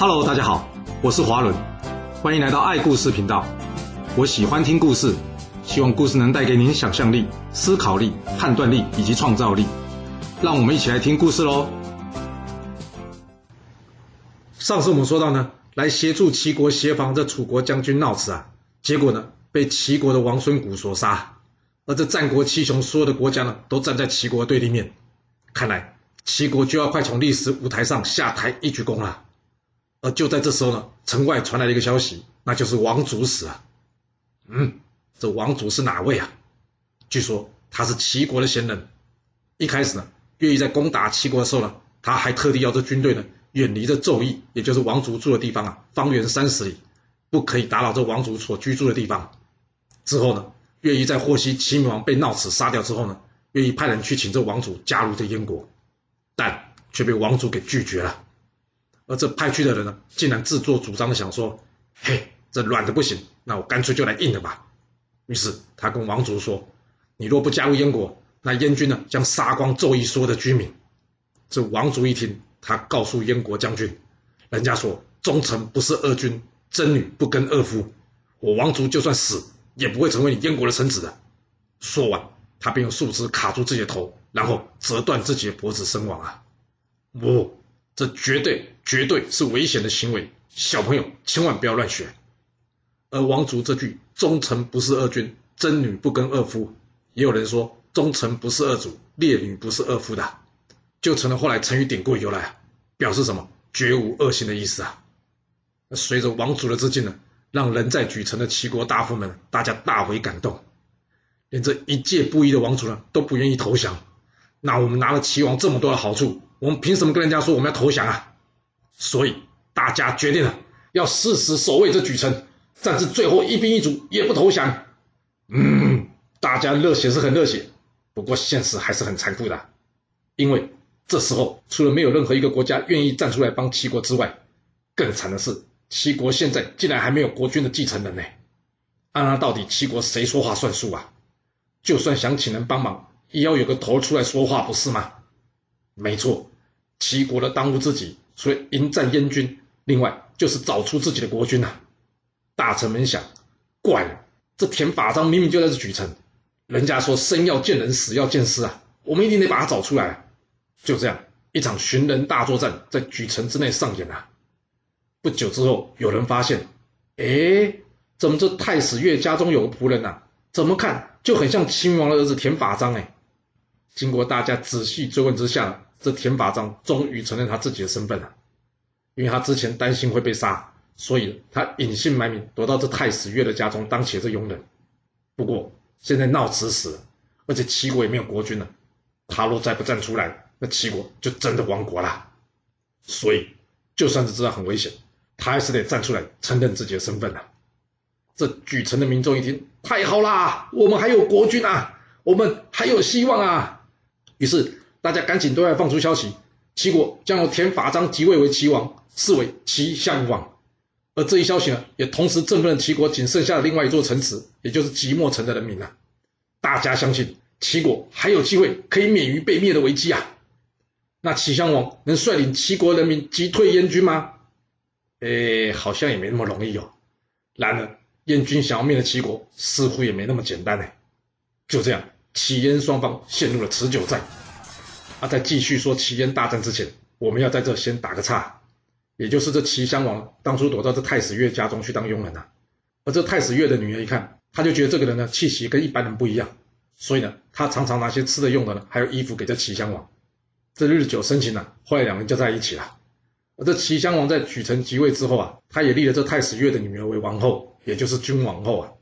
Hello，大家好，我是华伦，欢迎来到爱故事频道。我喜欢听故事，希望故事能带给您想象力、思考力、判断力以及创造力。让我们一起来听故事喽。上次我们说到呢，来协助齐国协防这楚国将军闹辞啊，结果呢被齐国的王孙谷所杀。而这战国七雄所有的国家呢，都站在齐国对立面，看来齐国就要快从历史舞台上下台一鞠躬了。而就在这时候呢，城外传来了一个消息，那就是王族死啊。嗯，这王族是哪位啊？据说他是齐国的贤人。一开始呢，乐毅在攻打齐国的时候呢，他还特地要这军队呢远离这纣邑，也就是王族住的地方啊，方圆三十里，不可以打扰这王族所居住的地方。之后呢，乐毅在获悉齐闵王被闹死杀掉之后呢，乐毅派人去请这王族加入这燕国，但却被王族给拒绝了。而这派去的人呢，竟然自作主张的想说：“嘿，这软的不行，那我干脆就来硬的吧。”于是他跟王族说：“你若不加入燕国，那燕军呢将杀光纣邑所有的居民。”这王族一听，他告诉燕国将军：“人家说忠臣不事二君，贞女不跟二夫。我王族就算死，也不会成为你燕国的臣子的。”说完，他便用树枝卡住自己的头，然后折断自己的脖子身亡啊！不。这绝对绝对是危险的行为，小朋友千万不要乱学。而王族这句“忠臣不是二君，贞女不跟二夫”，也有人说“忠臣不是二主，烈女不是二夫”的，就成了后来成语典故由来，表示什么绝无恶行的意思啊。随着王族的致敬呢，让人在莒城的齐国大夫们大家大为感动，连这一介布衣的王族呢都不愿意投降。那我们拿了齐王这么多的好处。我们凭什么跟人家说我们要投降啊？所以大家决定了，要誓死守卫这莒城，战至最后一兵一卒也不投降。嗯，大家热血是很热血，不过现实还是很残酷的，因为这时候除了没有任何一个国家愿意站出来帮齐国之外，更惨的是齐国现在竟然还没有国君的继承人呢。那、到底齐国谁说话算数啊？就算想请人帮忙，也要有个头出来说话，不是吗？没错，齐国的当务之急，除了迎战燕军，另外就是找出自己的国君呐、啊。大臣们想，怪了，这田法章明明就在这莒城，人家说生要见人，死要见尸啊，我们一定得把他找出来。就这样，一场寻人大作战在莒城之内上演啊。不久之后，有人发现，哎，怎么这太史乐家中有个仆人呐？怎么看就很像齐闵王的儿子田法章哎。经过大家仔细追问之下，这田法章终于承认他自己的身份了，因为他之前担心会被杀，所以他隐姓埋名躲到这太史乐的家中当起这佣人。不过现在闹辞死了，而且齐国也没有国君了，他若再不站出来，那齐国就真的亡国了。所以就算是知道很危险，他还是得站出来承认自己的身份了。这举城的民众一听，太好啦，我们还有国君啊，我们还有希望啊！于是。大家赶紧对外放出消息，齐国将由田法章即位为齐王，是为齐襄王。而这一消息呢，也同时振奋了齐国仅剩下的另外一座城池，也就是即墨城的人民啊。大家相信齐国还有机会可以免于被灭的危机啊。那齐襄王能率领齐国人民击退燕军吗？哎，好像也没那么容易哦。然而，燕军想要灭了齐国，似乎也没那么简单呢。就这样，齐燕双方陷入了持久战。啊，在继续说齐燕大战之前，我们要在这先打个岔，也就是这齐襄王当初躲到这太史乐家中去当佣人呐、啊，而这太史乐的女儿一看，她就觉得这个人呢气息跟一般人不一样，所以呢，她常常拿些吃的用的呢，还有衣服给这齐襄王。这日久生情啊，后来两人就在一起了。而这齐襄王在举城即位之后啊，他也立了这太史乐的女儿为王后，也就是君王后啊。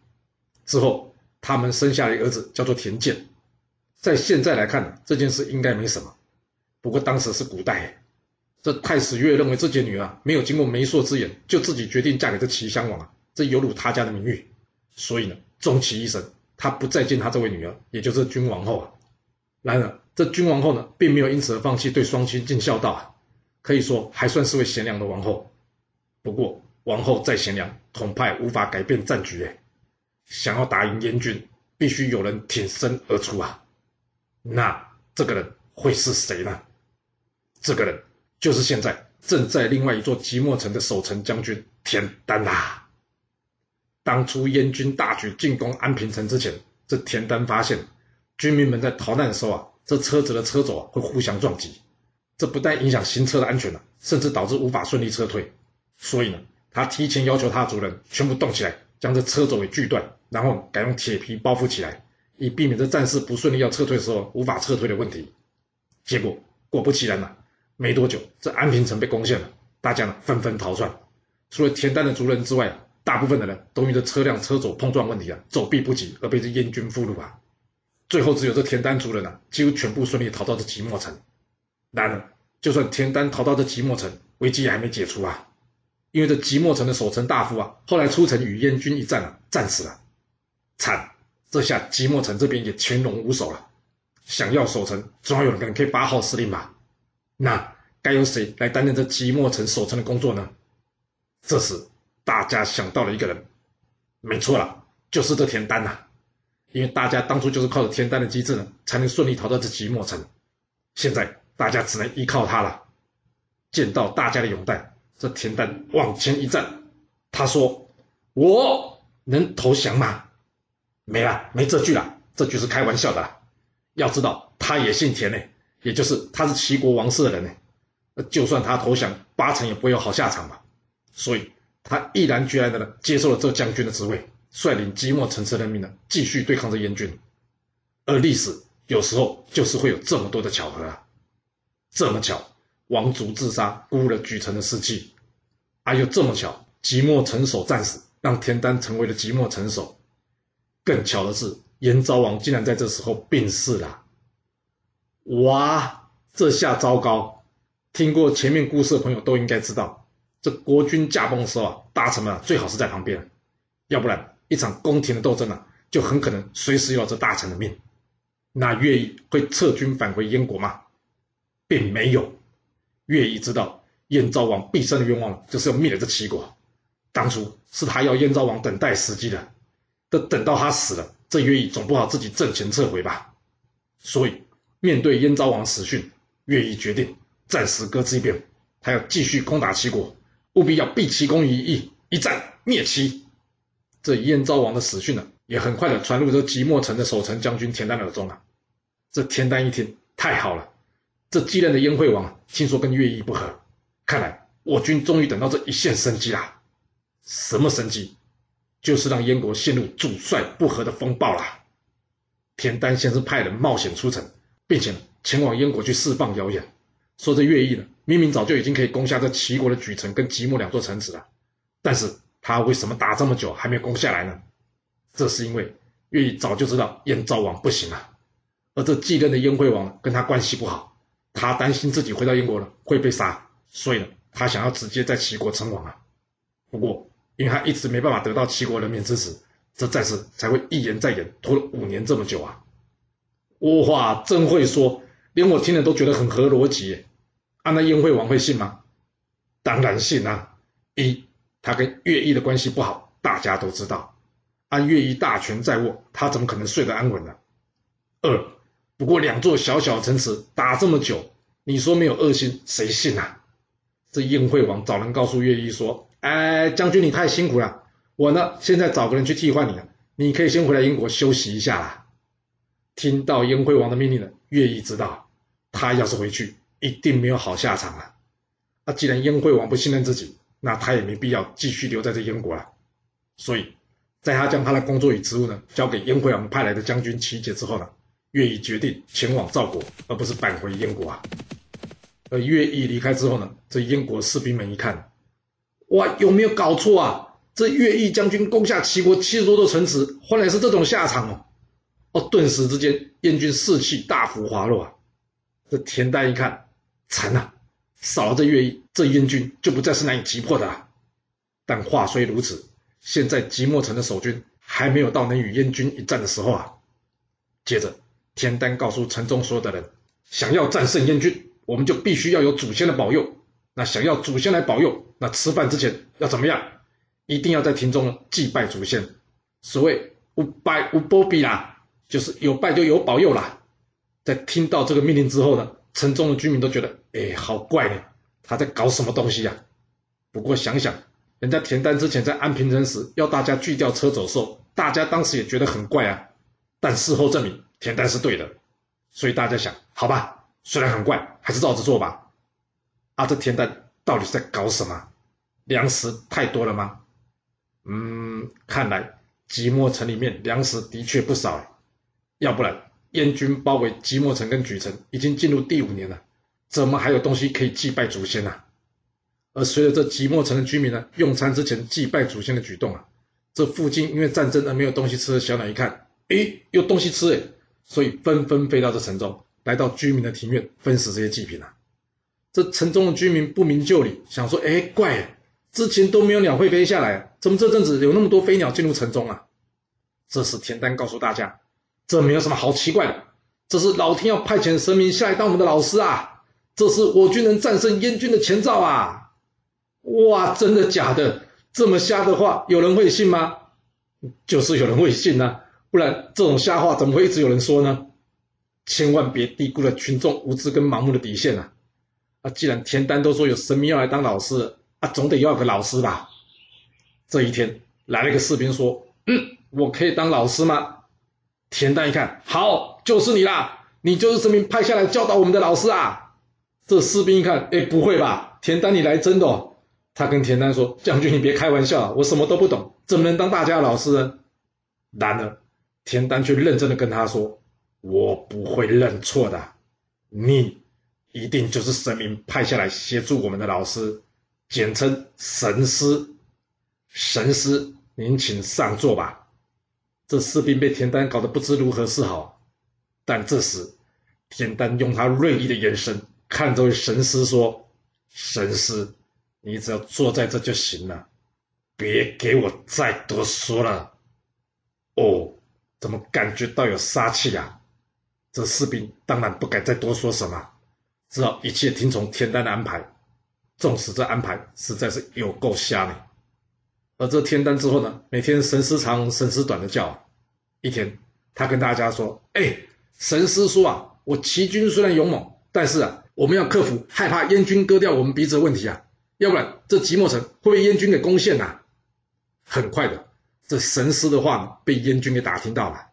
之后他们生下了一个儿子，叫做田建。在现在来看，这件事应该没什么。不过当时是古代，这太史乐认为自己的女儿没有经过媒妁之言，就自己决定嫁给这齐襄王啊，这有辱他家的名誉。所以呢，终其一生，他不再见他这位女儿，也就是君王后啊。然而，这君王后呢，并没有因此而放弃对双亲尽孝道啊，可以说还算是位贤良的王后。不过，王后再贤良，恐怕无法改变战局哎。想要打赢燕军，必须有人挺身而出啊。那这个人会是谁呢？这个人就是现在正在另外一座即墨城的守城将军田单呐、啊。当初燕军大举进攻安平城之前，这田单发现军民们在逃难的时候啊，这车子的车轴啊会互相撞击，这不但影响行车的安全了、啊，甚至导致无法顺利撤退。所以呢，他提前要求他的族人全部动起来，将这车轴给锯断，然后改用铁皮包覆起来，以避免这战事不顺利要撤退的时候无法撤退的问题。结果果不其然呐、没多久这安平城被攻陷了，大家呢纷纷逃窜，除了田单的族人之外。大部分的人都因为车辆车走碰撞问题啊，走避不及而被这燕军俘虏啊。最后只有这田单族人啊，几乎全部顺利逃到这即墨城。然而，就算田单逃到这即墨城，危机也还没解除啊。因为这即墨城的守城大夫啊，后来出城与燕军一战啊，战死了。惨，这下即墨城这边也群龙无首了。想要守城，总要有人可以发号施令吧？那该由谁来担任这即墨城守城的工作呢？这时。大家想到了一个人，没错了，就是这田单呐、因为大家当初就是靠着田单的机智呢，才能顺利逃到这即墨城。现在大家只能依靠他了。见到大家的拥戴，这田单往前一站，他说：“我能投降吗？”没了，没这句了，这句是开玩笑的啦。要知道，他也姓田呢，也就是他是齐国王室的人呢。就算他投降，八成也不会有好下场吧。所以。他毅然决然的呢，接受了这将军的职位，率领即墨城池人民呢，继续对抗着燕军。而历史有时候就是会有这么多的巧合啊！这么巧，王族自杀，辜负了莒城的士气；而又这么巧，即墨城守战死，让田单成为了即墨城守。更巧的是，燕昭王竟然在这时候病逝了。哇，这下糟糕！听过前面故事的朋友都应该知道。这国君驾崩的时候啊，大臣们啊最好是在旁边，要不然一场宫廷的斗争啊，就很可能随时要这大臣的命。那乐毅会撤军返回燕国吗？并没有。乐毅知道燕昭王毕生的愿望就是要灭了这齐国，当初是他要燕昭王等待时机的，等等到他死了，这乐毅总不好自己阵前撤回吧。所以面对燕昭王死讯，乐毅决定暂时搁置一边，他要继续攻打齐国。务必要毕其功于一役，一战灭齐。这燕昭王的死讯呢，也很快的传入这即墨城的守城将军田单耳中啊。这田单一听，太好了，这继任的燕惠王听说跟乐毅不和，看来我军终于等到这一线生机啦。什么生机？就是让燕国陷入主帅不和的风暴啦。田单先是派人冒险出城，并且前往燕国去释放谣言。说这乐毅呢，明明早就已经可以攻下这齐国的莒城跟即墨两座城池了，但是他为什么打这么久还没有攻下来呢？这是因为乐毅早就知道燕昭王不行了，而这继任的燕惠王跟他关系不好，他担心自己回到燕国了会被杀，所以呢，他想要直接在齐国称王啊。不过，因为他一直没办法得到齐国人民支持，这战事才会一延再延，拖了五年这么久啊。哇，真会说。连我听了都觉得很合逻辑，啊，那燕惠王会信吗？当然信啊！一，他跟乐毅的关系不好，大家都知道，按乐毅大权在握，他怎么可能睡得安稳呢？二，不过两座小小城池打这么久，你说没有恶心，谁信啊？这燕惠王找人告诉乐毅说：“哎，将军你太辛苦了，我呢现在找个人去替换你了，你可以先回来英国休息一下啦。”听到燕惠王的命令了，乐毅知道。他要是回去，一定没有好下场啊！那既然燕惠王不信任自己，那他也没必要继续留在这燕国了。所以，在他将他的工作与职务呢交给燕惠王派来的将军齐杰之后呢，乐毅决定前往赵国，而不是返回燕国啊。而乐毅离开之后呢，这燕国士兵们一看，哇，有没有搞错啊？这乐毅将军攻下齐国七十多座城池，换来是这种下场哦！哦，顿时之间，燕军士气大幅滑落啊！这田单一看，惨了，少了这乐毅，这燕军就不再是难以击破的了。但话虽如此，现在即墨城的守军还没有到能与燕军一战的时候啊。接着，田单告诉城中所有的人，想要战胜燕军，我们就必须要有祖先的保佑。那想要祖先来保佑，那吃饭之前要怎么样？一定要在庭中祭拜祖先。所谓无拜无保庇啦，就是有拜就有保佑啦。在听到这个命令之后呢，城中的居民都觉得，哎，好怪呢。他在搞什么东西呀？不过想想，人家田丹之前在安平城时要大家锯掉车走兽，大家当时也觉得很怪啊。但事后证明田丹是对的，所以大家想，好吧，虽然很怪，还是照着做吧。啊，这田丹到底在搞什么？粮食太多了吗？嗯，看来即墨城里面粮食的确不少，要不然燕军包围即墨城跟莒城已经进入第五年了。怎么还有东西可以祭拜祖先呢、啊？而随着这即墨城的居民呢，用餐之前祭拜祖先的举动啊，这附近因为战争而没有东西吃的小鸟一看，诶，有东西吃诶，所以纷纷飞到这城中，来到居民的庭院分食这些祭品啊。这城中的居民不明就里，想说，诶，怪，之前都没有鸟会飞下来，怎么这阵子有那么多飞鸟进入城中啊？这时田丹告诉大家，这没有什么好奇怪的，这是老天要派遣神明下来当我们的老师啊。这是我军能战胜燕军的前兆啊！哇，真的假的？这么瞎的话，有人会信吗？就是有人会信啊，不然这种瞎话怎么会一直有人说呢？千万别低估了群众无知跟盲目的底线啊！啊，既然田丹都说有神明要来当老师，啊，总得要个老师吧？这一天来了一个士兵说：“嗯，我可以当老师吗？”田丹一看，好，就是你啦！你就是神明派下来教导我们的老师啊！这士兵一看，哎，不会吧？田丹，你来真的哦？他跟田丹说：“将军，你别开玩笑，我什么都不懂，怎么能当大家的老师呢？”然而，田丹却认真的跟他说：“我不会认错的，你一定就是神明派下来协助我们的老师，简称神师。神师，您请上座吧。”这士兵被田丹搞得不知如何是好，但这时，田丹用他锐利的眼神。看着神师说：“神师，你只要坐在这就行了，别给我再多说了。”哦，怎么感觉到有杀气呀？这士兵当然不敢再多说什么，只好一切听从天丹的安排。纵使这安排实在是有够瞎呢。而这天丹之后呢，每天神师长神师短的叫。一天，他跟大家说：“哎，神师说啊，我齐军虽然勇猛，但是啊。”我们要克服害怕燕军割掉我们鼻子的问题啊，要不然这即墨城会被燕军给攻陷呐、啊。很快的，这神师的话被燕军给打听到了。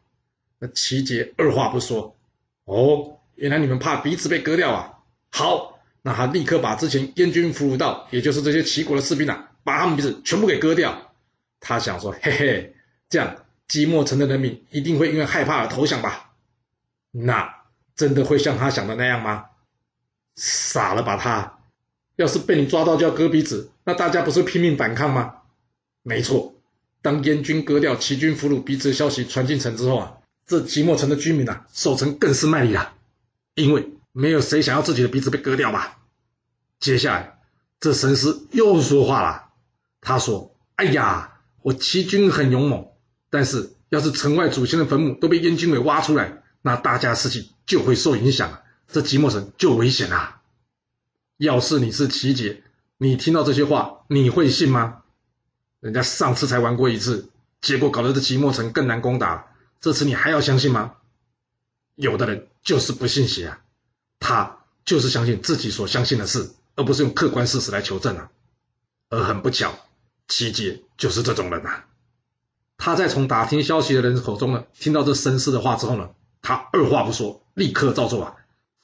那齐杰二话不说，哦，原来你们怕鼻子被割掉啊？好，那他立刻把之前燕军俘虏到，也就是这些齐国的士兵啊，把他们鼻子全部给割掉。他想说，嘿嘿，这样即墨城的人民一定会因为害怕而投降吧？那真的会像他想的那样吗？傻了吧他！要是被你抓到就要割鼻子，那大家不是拼命反抗吗？没错，当燕军割掉齐军俘虏鼻子的消息传进城之后啊，这即墨城的居民啊，守城更是卖力了，因为没有谁想要自己的鼻子被割掉吧。接下来，这神师又说话了，他说：“哎呀，我齐军很勇猛，但是要是城外祖先的坟墓都被燕军给挖出来，那大家士气就会受影响。”这即墨城就危险了！要是你是齐杰，你听到这些话，你会信吗？人家上次才玩过一次，结果搞得这即墨城更难攻打，这次你还要相信吗？有的人就是不信邪啊，他就是相信自己所相信的事，而不是用客观事实来求证啊。而很不巧，齐杰就是这种人啊。他在从打听消息的人口中呢，听到这绅士的话之后呢，他二话不说，立刻照做啊。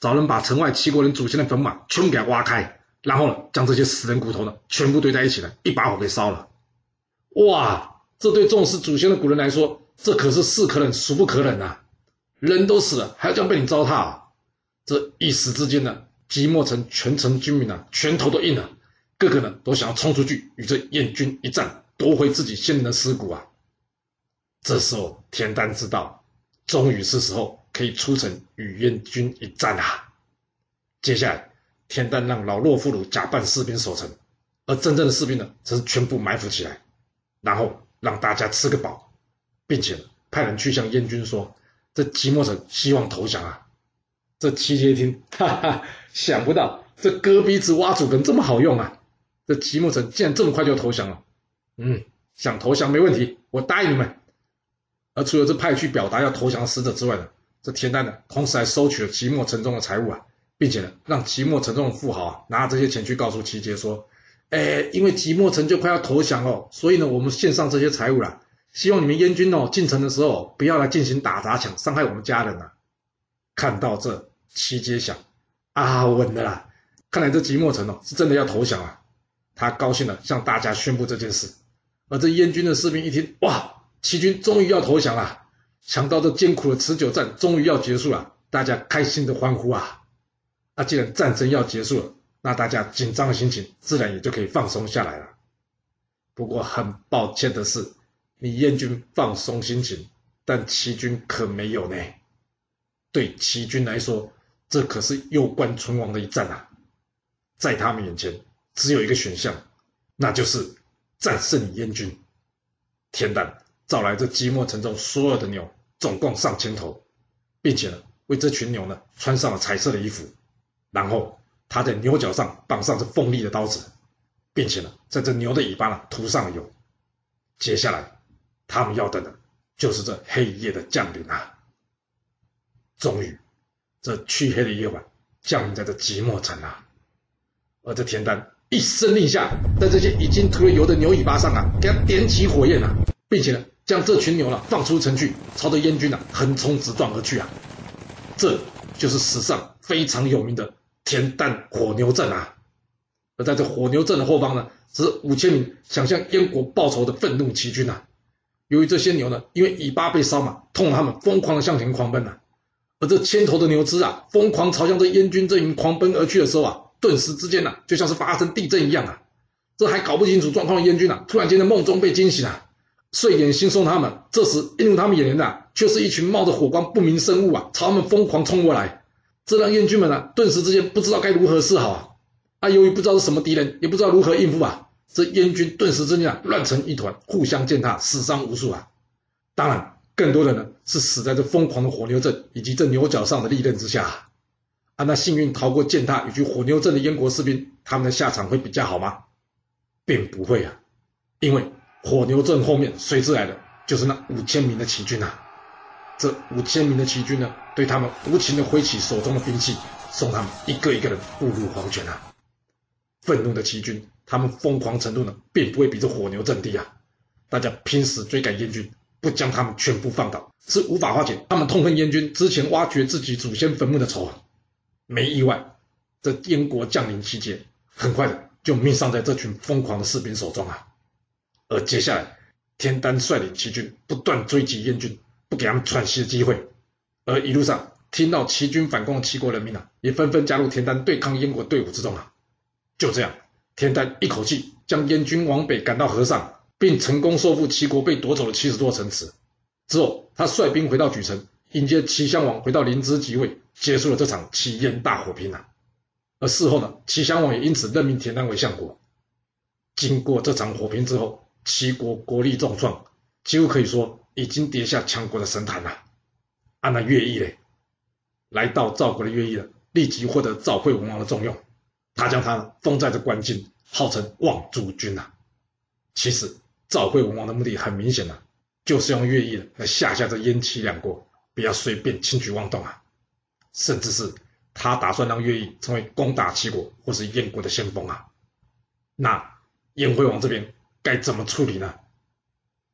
找人把城外齐国人祖先的坟墓全部给挖开，然后呢，将这些死人骨头呢全部堆在一起呢，一把火给烧了。哇，这对重视祖先的古人来说，这可是是可忍孰不可忍啊！人都死了，还要这样被你糟蹋啊！这一时之间呢，即墨城全城居民啊，拳头都硬了，个个呢都想要冲出去与这燕军一战，夺回自己先人的尸骨啊！这时候田丹知道，终于是时候。可以出城与燕军一战啊！接下来，田丹让老弱妇孺假扮士兵守城，而真正的士兵呢，则是全部埋伏起来，然后让大家吃个饱，并且派人去向燕军说：“这即墨城希望投降啊！”这齐杰一听，哈哈，想不到这割鼻子挖祖坟这么好用啊！这即墨城竟然这么快就投降了。嗯，想投降没问题，我答应你们。而除了这派去表达要投降的使者之外呢，这田丹呢，同时还收取了即墨城中的财物啊，并且呢，让即墨城中的富豪啊拿这些钱去告诉齐杰说，哎，因为即墨城就快要投降了，所以呢，我们献上这些财物了，希望你们燕军哦进城的时候不要来进行打砸抢，伤害我们家人呐。看到这，齐杰想，啊，稳的啦，看来这即墨城哦是真的要投降了。他高兴地向大家宣布这件事，而这燕军的士兵一听，哇，齐军终于要投降了，想到这艰苦的持久战终于要结束了，大家开心的欢呼啊！那既然战争要结束了，那大家紧张的心情自然也就可以放松下来了。不过很抱歉的是，你燕军放松心情，但齐军可没有呢。对齐军来说，这可是攸关存亡的一战啊，在他们眼前。只有一个选项，那就是战胜燕军。田单找来这即墨城中所有的牛，总共上千头，并且呢，为这群牛呢穿上了彩色的衣服，然后他在牛角上绑上这锋利的刀子，并且呢，在这牛的尾巴呢涂上了油。接下来，他们要等的就是这黑夜的降临啊！终于，这黢黑的夜晚降临在这即墨城啊，而这田单。一声令下，在这些已经涂了油的牛尾巴上啊，给它点起火焰啊，并且呢，将这群牛呢放出城去，朝着燕军啊横冲直撞而去啊。这就是史上非常有名的田单火牛阵啊。而在这火牛阵的后方呢，是五千名想向燕国报仇的愤怒齐军啊。由于这些牛呢，因为尾巴被烧嘛，痛得他们疯狂的向前狂奔啊。而这千头的牛只啊，疯狂朝向这燕军阵营狂奔而去的时候啊。顿时之间呐、啊，就像是发生地震一样啊！这还搞不清楚状况的燕军、啊，突然间在梦中被惊醒啊！睡眼惺忪他们这时映入他们眼帘的、却是一群冒着火光不明生物啊，朝他们疯狂冲过来。这让燕军们啊，顿时之间不知道该如何是好啊！啊，由于不知道是什么敌人，也不知道如何应付啊，这燕军顿时之间啊，乱成一团，互相践踏，死伤无数啊！当然，更多的呢，是死在这疯狂的火牛阵以及这牛角上的利刃之下。啊，那幸运逃过践踏以及火牛阵的燕国士兵，他们的下场会比较好吗？并不会啊，因为火牛阵后面随之来的就是那五千名的齐军啊。这五千名的齐军呢，对他们无情的挥起手中的兵器，送他们一个一个人步入黄泉啊。愤怒的齐军，他们疯狂程度呢，并不会比这火牛阵低啊。大家拼死追赶燕军，不将他们全部放倒，是无法化解他们痛恨燕军之前挖掘自己祖先坟墓的仇。没意外，这燕国将领齐杰很快的就命丧在这群疯狂的士兵手中啊。而接下来，田单率领齐军不断追击燕军，不给他们喘息的机会。而一路上听到齐军反攻的齐国人民啊，也纷纷加入田单对抗燕国队伍之中啊。就这样，田单一口气将燕军往北赶到河上，并成功收复齐国被夺走的七十座城池。之后，他率兵回到莒城。迎接齐襄王回到临淄即位，结束了这场齐燕大火拼啊。而事后呢，齐襄王也因此任命田单为相国。经过这场火拼之后，齐国国力重创，几乎可以说已经跌下强国的神坛了。按那乐毅嘞，来到赵国的乐毅呢，立即获得赵惠文王的重用，他将他封在这关津，号称望诸君啊。其实赵惠文王的目的很明显啊，就是用乐毅来吓吓这燕齐两国。不要随便轻举妄动啊！甚至是他打算让乐毅成为攻打齐国或是燕国的先锋啊！那燕惠王这边该怎么处理呢？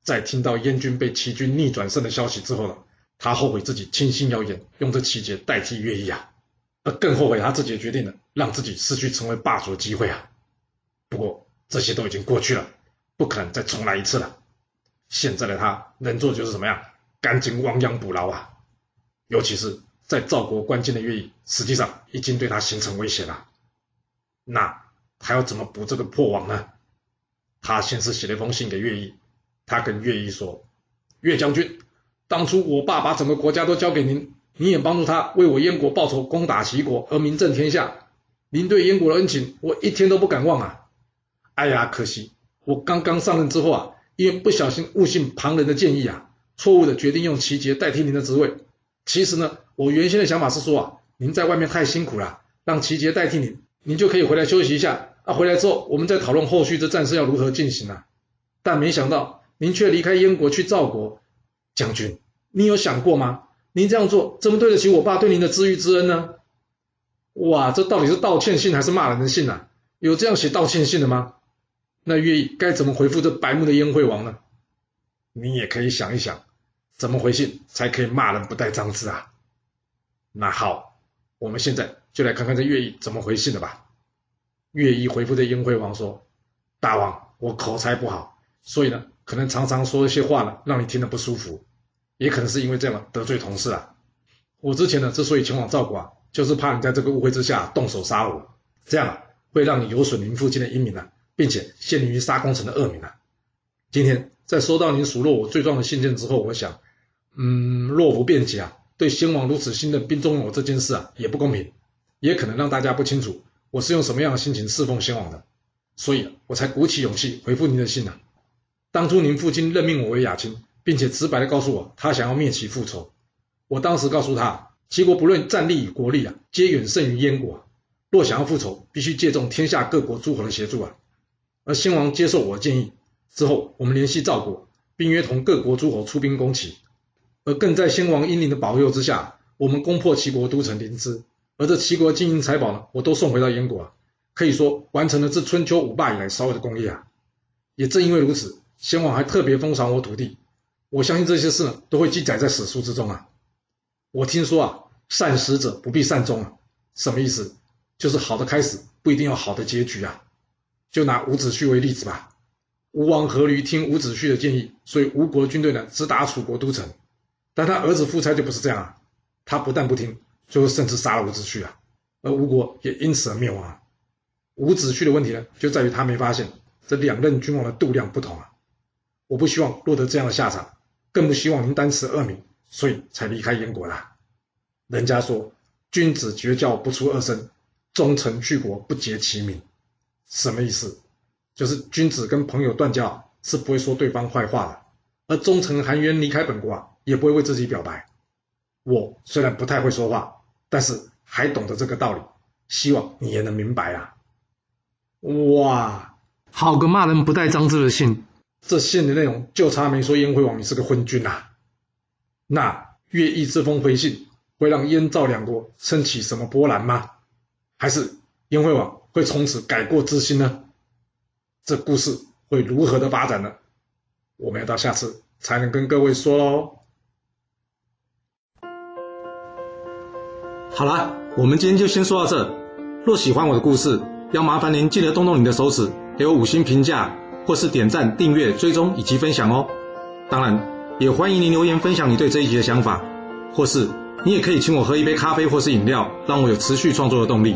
在听到燕军被齐军逆转胜的消息之后呢，他后悔自己轻信谣言，用这齐杰代替乐毅啊，而更后悔他自己决定了让自己失去成为霸主的机会啊！不过这些都已经过去了，不可能再重来一次了。现在的他能做的就是什么样？赶紧亡羊补牢啊！尤其是在赵国关键的乐毅，实际上已经对他形成威胁了。那他要怎么补这个破网呢？他先是写了一封信给乐毅，他跟乐毅说：“乐将军，当初我爸把整个国家都交给您，你也帮助他为我燕国报仇，攻打齐国而名震天下。您对燕国的恩情，我一天都不敢忘啊！哎呀，可惜我刚刚上任之后啊，因为不小心误信旁人的建议啊，错误的决定用齐杰代替您的职位。”其实呢，我原先的想法是说啊，您在外面太辛苦了，让齐杰代替您，您就可以回来休息一下。啊，回来之后我们再讨论后续这战事要如何进行啊。但没想到您却离开燕国去赵国，将军，你有想过吗？您这样做怎么对得起我爸对您的知遇之恩呢？哇，这到底是道歉信还是骂人的信啊？有这样写道歉信的吗？那乐毅该怎么回复这白目的燕惠王呢？你也可以想一想，怎么回信才可以骂人不带脏字啊？那好，我们现在就来看看这乐毅怎么回信的吧。乐毅回复这燕惠王说：“大王，我口才不好，所以呢，可能常常说一些话呢，让你听得不舒服，也可能是因为这样得罪同事啊。我之前呢，之所以前往赵国啊，就是怕你在这个误会之下动手杀我，这样啊，会让你有损您父亲的英名啊，并且陷于杀功臣的恶名啊。今天。”在收到您数落我罪状的信件之后，我想，嗯，若不辩解啊，对先王如此信任并重用我这件事啊，也不公平，也可能让大家不清楚我是用什么样的心情侍奉先王的，所以我才鼓起勇气回复您的信啊。当初您父亲任命我为亚卿，并且直白的告诉我他想要灭齐复仇，我当时告诉他，齐国不论战力与国力啊，皆远胜于燕国，若想要复仇，必须借重天下各国诸侯的协助啊，而先王接受我的建议。之后，我们联系赵国，并约同各国诸侯出兵攻齐，而更在先王英灵的保佑之下，我们攻破齐国都城临淄，而这齐国金银财宝呢，我都送回到燕国，可以说完成了自春秋五霸以来所有的功业啊。也正因为如此，先王还特别封赏我土地，我相信这些事呢，都会记载在史书之中啊。我听说啊，善始者不必善终啊，什么意思？就是好的开始不一定要好的结局啊。就拿伍子胥为例子吧。吴王阖闾听伍子胥的建议，所以吴国军队呢直打楚国都城。但他儿子夫差就不是这样啊，他不但不听，最后甚至杀了伍子胥啊，而吴国也因此而灭亡啊。伍子胥的问题呢，就在于他没发现这两任君王的度量不同啊。我不希望落得这样的下场，更不希望您单此恶名，所以才离开燕国啦。人家说君子绝交不出二声，忠臣去国不结其名，什么意思？就是君子跟朋友断交是不会说对方坏话的，而忠臣含冤离开本国啊，也不会为自己表白。我虽然不太会说话，但是还懂得这个道理，希望你也能明白啊。哇，好个骂人不带脏字的信，这信的内容就差没说燕惠王你是个昏君啊。那乐毅这封回信会让燕赵两国升起什么波澜吗？还是燕惠王会从此改过自新呢？这故事会如何的发展呢？我们要到下次才能跟各位说喽。好了，我们今天就先说到这。若喜欢我的故事，要麻烦您记得动动你的手指，给我五星评价，或是点赞、订阅、追踪以及分享哦。当然，也欢迎您留言分享你对这一集的想法，或是你也可以请我喝一杯咖啡或是饮料，让我有持续创作的动力。